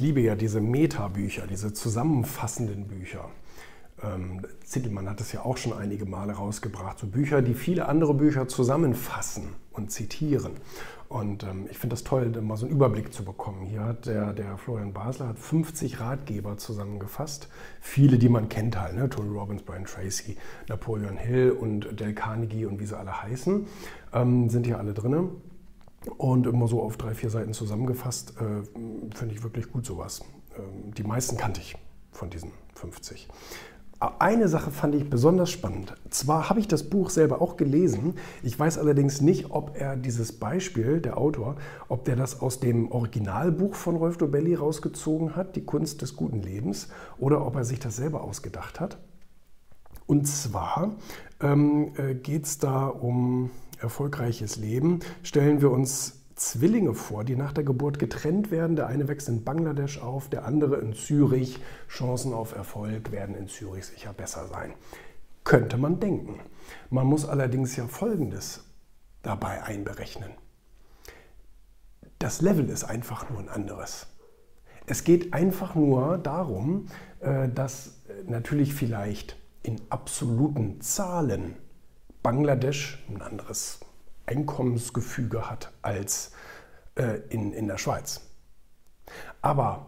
liebe ja diese Meta-Bücher, diese zusammenfassenden Bücher. Ähm, Zittelmann hat es ja auch schon einige Male rausgebracht. So Bücher, die viele andere Bücher zusammenfassen und zitieren. Und ähm, ich finde das toll, mal so einen Überblick zu bekommen. Hier hat der, der Florian Basler hat 50 Ratgeber zusammengefasst. Viele, die man kennt halt, ne? Tony Robbins, Brian Tracy, Napoleon Hill und Del Carnegie und wie sie alle heißen, ähm, sind hier alle drin. Und immer so auf drei, vier Seiten zusammengefasst, äh, finde ich wirklich gut sowas. Ähm, die meisten kannte ich von diesen 50. Eine Sache fand ich besonders spannend. Zwar habe ich das Buch selber auch gelesen, ich weiß allerdings nicht, ob er dieses Beispiel, der Autor, ob der das aus dem Originalbuch von Rolf Dobelli rausgezogen hat, Die Kunst des guten Lebens, oder ob er sich das selber ausgedacht hat. Und zwar ähm, äh, geht es da um erfolgreiches Leben. Stellen wir uns Zwillinge vor, die nach der Geburt getrennt werden. Der eine wächst in Bangladesch auf, der andere in Zürich. Chancen auf Erfolg werden in Zürich sicher besser sein. Könnte man denken. Man muss allerdings ja Folgendes dabei einberechnen. Das Level ist einfach nur ein anderes. Es geht einfach nur darum, äh, dass natürlich vielleicht in absoluten Zahlen Bangladesch ein anderes Einkommensgefüge hat als äh, in, in der Schweiz. Aber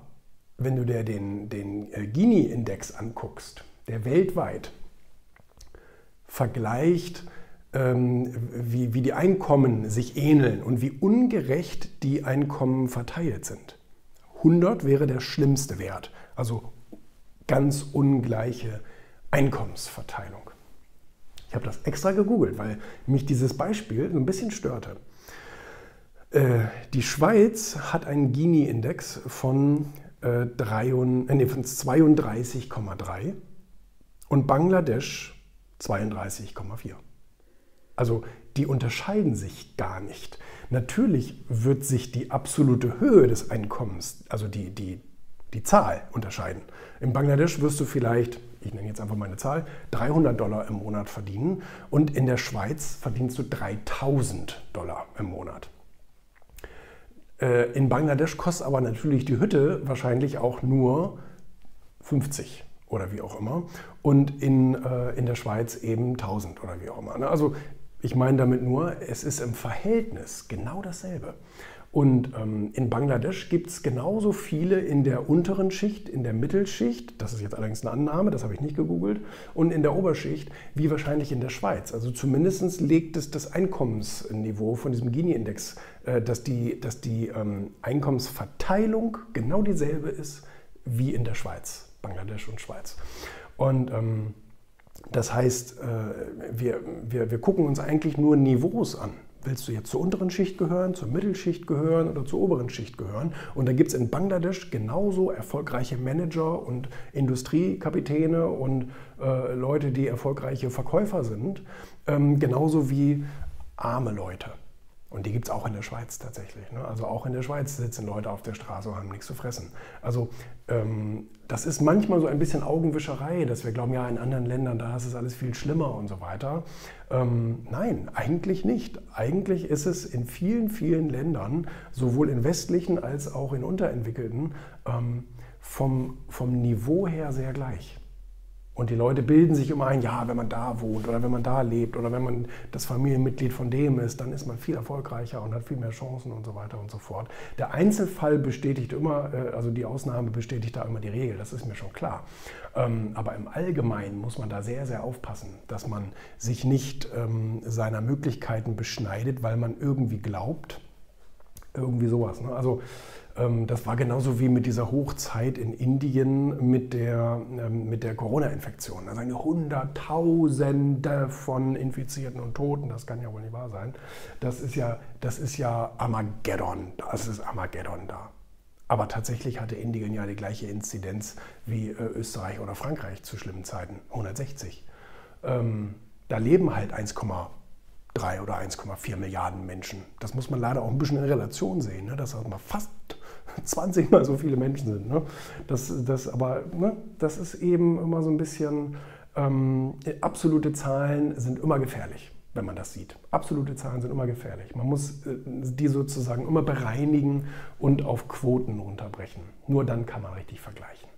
wenn du dir den, den äh, Gini-Index anguckst, der weltweit vergleicht, ähm, wie, wie die Einkommen sich ähneln und wie ungerecht die Einkommen verteilt sind. 100 wäre der schlimmste Wert, also ganz ungleiche Einkommensverteilung. Ich habe das extra gegoogelt, weil mich dieses Beispiel so ein bisschen störte. Äh, die Schweiz hat einen Gini-Index von, äh, äh nee, von 32,3 und Bangladesch 32,4. Also die unterscheiden sich gar nicht. Natürlich wird sich die absolute Höhe des Einkommens, also die, die, die Zahl unterscheiden. In Bangladesch wirst du vielleicht ich nenne jetzt einfach meine Zahl, 300 Dollar im Monat verdienen und in der Schweiz verdienst du 3000 Dollar im Monat. Äh, in Bangladesch kostet aber natürlich die Hütte wahrscheinlich auch nur 50 oder wie auch immer und in, äh, in der Schweiz eben 1000 oder wie auch immer. Ne? Also ich meine damit nur, es ist im Verhältnis genau dasselbe. Und ähm, in Bangladesch gibt es genauso viele in der unteren Schicht, in der Mittelschicht, das ist jetzt allerdings eine Annahme, das habe ich nicht gegoogelt, und in der Oberschicht, wie wahrscheinlich in der Schweiz. Also zumindest legt es das Einkommensniveau von diesem Gini-Index, äh, dass die, dass die ähm, Einkommensverteilung genau dieselbe ist wie in der Schweiz, Bangladesch und Schweiz. Und ähm, das heißt, äh, wir, wir, wir gucken uns eigentlich nur Niveaus an willst du jetzt zur unteren Schicht gehören, zur Mittelschicht gehören oder zur oberen Schicht gehören? Und da gibt es in Bangladesch genauso erfolgreiche Manager und Industriekapitäne und äh, Leute, die erfolgreiche Verkäufer sind, ähm, genauso wie arme Leute. Und die gibt es auch in der Schweiz tatsächlich. Ne? Also auch in der Schweiz sitzen Leute auf der Straße und haben nichts zu fressen. Also ähm, das ist manchmal so ein bisschen Augenwischerei, dass wir glauben, ja, in anderen Ländern, da ist es alles viel schlimmer und so weiter. Ähm, nein, eigentlich nicht. Eigentlich ist es in vielen, vielen Ländern, sowohl in westlichen als auch in unterentwickelten, ähm, vom, vom Niveau her sehr gleich. Und die Leute bilden sich immer ein, ja, wenn man da wohnt oder wenn man da lebt oder wenn man das Familienmitglied von dem ist, dann ist man viel erfolgreicher und hat viel mehr Chancen und so weiter und so fort. Der Einzelfall bestätigt immer, äh, also die Ausnahme bestätigt da immer die Regel, das ist mir schon klar. Ähm, aber im Allgemeinen muss man da sehr, sehr aufpassen, dass man sich nicht ähm, seiner Möglichkeiten beschneidet, weil man irgendwie glaubt, irgendwie sowas. Ne? Also das war genauso wie mit dieser Hochzeit in Indien mit der, ähm, mit der Corona-Infektion. Da sagen Hunderttausende von Infizierten und Toten. Das kann ja wohl nicht wahr sein. Das ist ja, das ist ja Armageddon. Das ist Armageddon da. Aber tatsächlich hatte Indien ja die gleiche Inzidenz wie äh, Österreich oder Frankreich zu schlimmen Zeiten. 160. Ähm, da leben halt 1,3 oder 1,4 Milliarden Menschen. Das muss man leider auch ein bisschen in Relation sehen, ne? dass das mal fast 20 mal so viele Menschen sind. Ne? Das, das, aber ne, das ist eben immer so ein bisschen, ähm, absolute Zahlen sind immer gefährlich. wenn man das sieht. Absolute Zahlen sind immer gefährlich. Man muss äh, die sozusagen immer bereinigen und auf Quoten runterbrechen. Nur dann kann man richtig vergleichen.